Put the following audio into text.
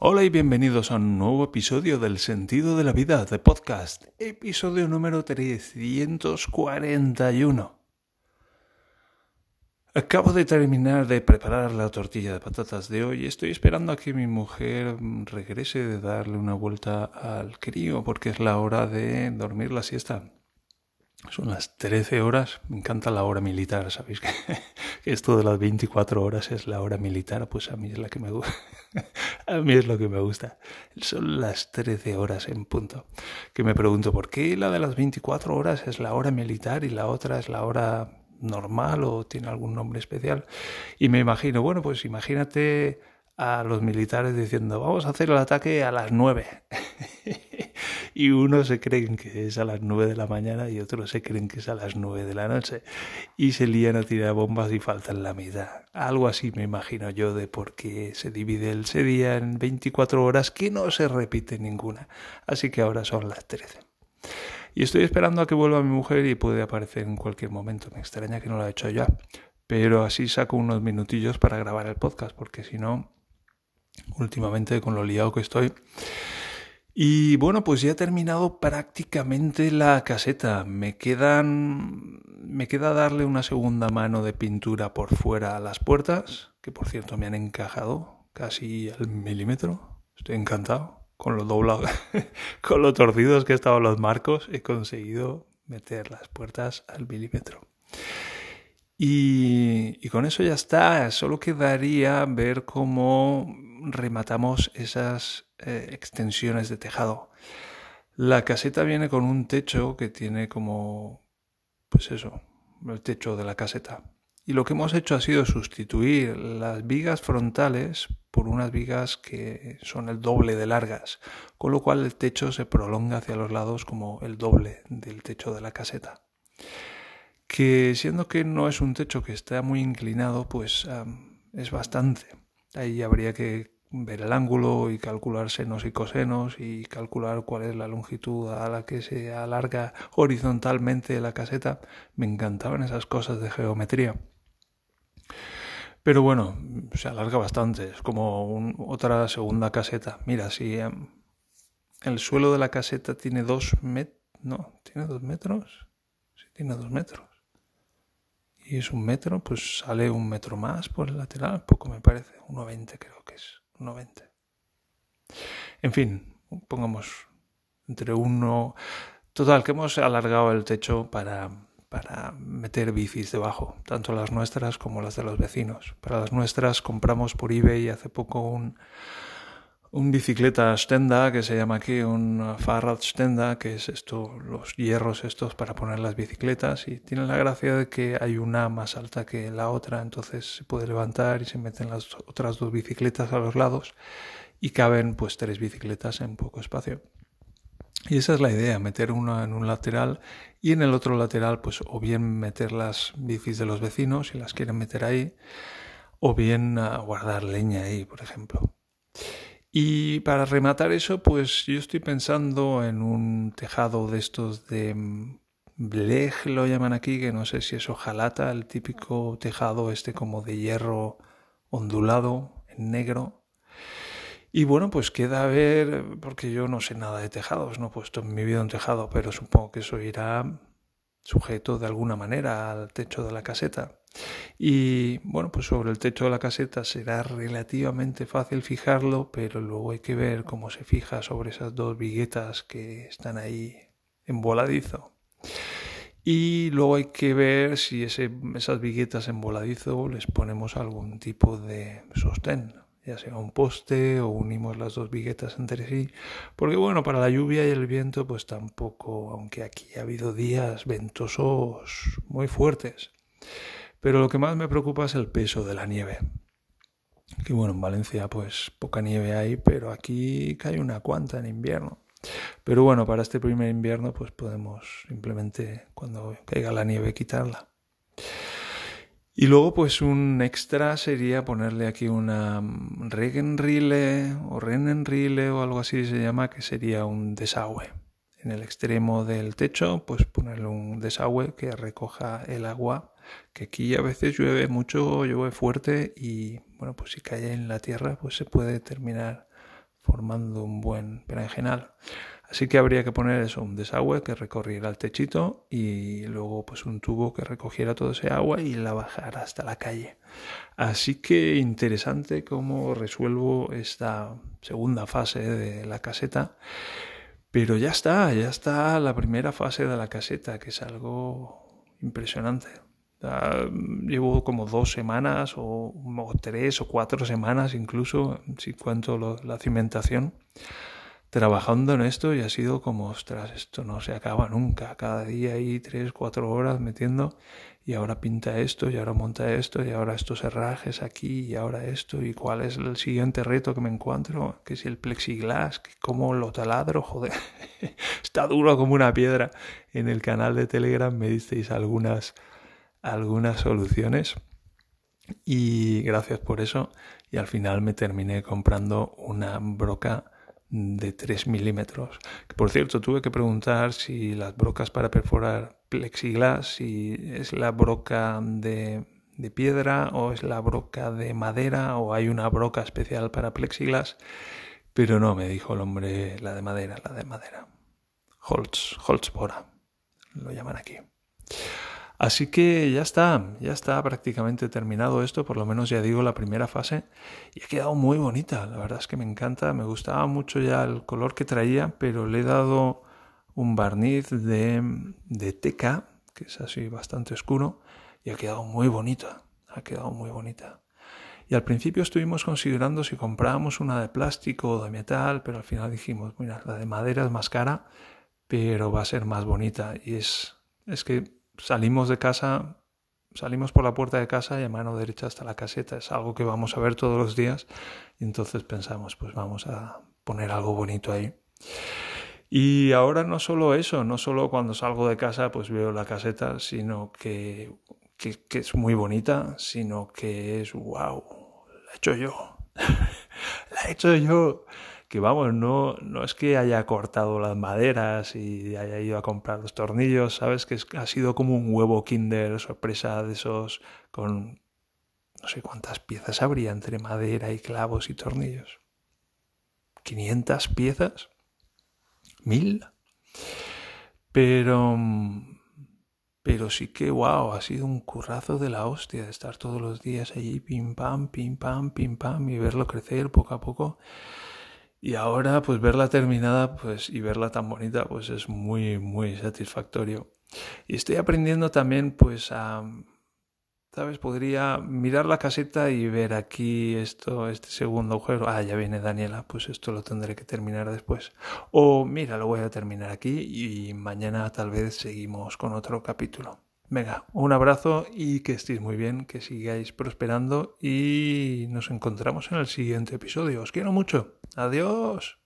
Hola y bienvenidos a un nuevo episodio del Sentido de la Vida de podcast, episodio número 341. Acabo de terminar de preparar la tortilla de patatas de hoy. Estoy esperando a que mi mujer regrese de darle una vuelta al crío porque es la hora de dormir la siesta. Son las 13 horas, me encanta la hora militar, ¿sabéis? Que, esto de las 24 horas es la hora militar, pues a mí es la que me gusta. a mí es lo que me gusta. Son las 13 horas en punto. Que me pregunto, ¿por qué la de las 24 horas es la hora militar y la otra es la hora normal o tiene algún nombre especial? Y me imagino, bueno, pues imagínate a los militares diciendo, vamos a hacer el ataque a las 9. Y unos se creen que es a las nueve de la mañana y otros se creen que es a las nueve de la noche y se lían a tirar bombas y faltan la mitad. Algo así me imagino yo de por qué se divide el día en 24 horas que no se repite ninguna. Así que ahora son las 13. Y estoy esperando a que vuelva mi mujer y puede aparecer en cualquier momento. Me extraña que no lo haya hecho ya. Pero así saco unos minutillos para grabar el podcast, porque si no, últimamente con lo liado que estoy, y bueno, pues ya he terminado prácticamente la caseta. Me quedan. Me queda darle una segunda mano de pintura por fuera a las puertas, que por cierto me han encajado casi al milímetro. Estoy encantado. Con lo doblado, con lo torcidos que estaban los marcos, he conseguido meter las puertas al milímetro. Y, y con eso ya está. Solo quedaría ver cómo rematamos esas eh, extensiones de tejado. La caseta viene con un techo que tiene como, pues eso, el techo de la caseta. Y lo que hemos hecho ha sido sustituir las vigas frontales por unas vigas que son el doble de largas, con lo cual el techo se prolonga hacia los lados como el doble del techo de la caseta. Que siendo que no es un techo que está muy inclinado, pues es bastante. Ahí habría que ver el ángulo y calcular senos y cosenos y calcular cuál es la longitud a la que se alarga horizontalmente la caseta. Me encantaban esas cosas de geometría. Pero bueno, se alarga bastante, es como otra segunda caseta. Mira, si em, el suelo de la caseta tiene dos metros, no, tiene dos metros, sí tiene dos metros y es un metro, pues sale un metro más por el lateral, poco me parece, 1,20 creo que es, 1,20. En fin, pongamos entre uno... Total, que hemos alargado el techo para, para meter bicis debajo, tanto las nuestras como las de los vecinos. Para las nuestras compramos por eBay hace poco un, un bicicleta stenda que se llama aquí un stenda que es esto los hierros estos para poner las bicicletas y tiene la gracia de que hay una más alta que la otra entonces se puede levantar y se meten las otras dos bicicletas a los lados y caben pues tres bicicletas en poco espacio. Y esa es la idea meter una en un lateral y en el otro lateral pues o bien meter las bicis de los vecinos si las quieren meter ahí o bien guardar leña ahí por ejemplo y para rematar eso, pues yo estoy pensando en un tejado de estos de blej, lo llaman aquí, que no sé si es hojalata, el típico tejado este como de hierro ondulado en negro. Y bueno, pues queda a ver, porque yo no sé nada de tejados, no he puesto en mi vida un tejado, pero supongo que eso irá sujeto de alguna manera al techo de la caseta. Y bueno, pues sobre el techo de la caseta será relativamente fácil fijarlo, pero luego hay que ver cómo se fija sobre esas dos viguetas que están ahí en voladizo. Y luego hay que ver si ese, esas viguetas en voladizo les ponemos algún tipo de sostén, ya sea un poste o unimos las dos viguetas entre sí, porque bueno, para la lluvia y el viento pues tampoco, aunque aquí ha habido días ventosos muy fuertes. Pero lo que más me preocupa es el peso de la nieve. Que bueno, en Valencia pues poca nieve hay, pero aquí cae una cuanta en invierno. Pero bueno, para este primer invierno pues podemos simplemente cuando caiga la nieve quitarla. Y luego pues un extra sería ponerle aquí una regenrile o renenrile o algo así se llama, que sería un desagüe. En el extremo del techo pues ponerle un desagüe que recoja el agua que aquí a veces llueve mucho, llueve fuerte y bueno, pues si cae en la tierra pues se puede terminar formando un buen berenjenal. Así que habría que poner eso, un desagüe que recorriera el techito y luego pues un tubo que recogiera todo ese agua y la bajara hasta la calle. Así que interesante cómo resuelvo esta segunda fase de la caseta. Pero ya está, ya está la primera fase de la caseta, que es algo impresionante. llevo como dos semanas o, tres o cuatro semanas incluso, si cuento la cimentación trabajando en esto y ha sido como, ostras, esto no se acaba nunca. Cada día hay tres, cuatro horas metiendo y ahora pinta esto y ahora monta esto y ahora estos herrajes aquí y ahora esto y cuál es el siguiente reto que me encuentro, que es el plexiglas, que como lo taladro, joder, está duro como una piedra. En el canal de Telegram me disteis algunas, algunas soluciones y gracias por eso y al final me terminé comprando una broca de 3 milímetros. Por cierto, tuve que preguntar si las brocas para perforar plexiglas, si es la broca de, de piedra o es la broca de madera o hay una broca especial para plexiglas, pero no, me dijo el hombre la de madera, la de madera. Holz, Holzbora, lo llaman aquí. Así que ya está, ya está prácticamente terminado esto, por lo menos ya digo la primera fase, y ha quedado muy bonita, la verdad es que me encanta, me gustaba mucho ya el color que traía, pero le he dado un barniz de, de teca, que es así bastante oscuro, y ha quedado muy bonita, ha quedado muy bonita. Y al principio estuvimos considerando si comprábamos una de plástico o de metal, pero al final dijimos, mira, la de madera es más cara, pero va a ser más bonita. Y es, es que salimos de casa, salimos por la puerta de casa y a mano derecha está la caseta. Es algo que vamos a ver todos los días y entonces pensamos, pues vamos a poner algo bonito ahí. Y ahora no solo eso, no solo cuando salgo de casa pues veo la caseta, sino que, que, que es muy bonita, sino que es, wow, la he hecho yo. la he hecho yo que vamos, no, no es que haya cortado las maderas y haya ido a comprar los tornillos, sabes que ha sido como un huevo Kinder sorpresa de esos con no sé cuántas piezas habría entre madera y clavos y tornillos. ¿500 piezas? ¿Mil? Pero pero sí que, wow, ha sido un currazo de la hostia de estar todos los días allí, pim pam, pim pam, pim pam, y verlo crecer poco a poco. Y ahora, pues verla terminada, pues, y verla tan bonita, pues es muy, muy satisfactorio. Y estoy aprendiendo también, pues, a, ¿sabes? Podría mirar la caseta y ver aquí esto, este segundo agujero. Ah, ya viene Daniela, pues esto lo tendré que terminar después. O mira, lo voy a terminar aquí y mañana tal vez seguimos con otro capítulo. Venga, un abrazo y que estéis muy bien, que sigáis prosperando y nos encontramos en el siguiente episodio. Os quiero mucho. Adiós.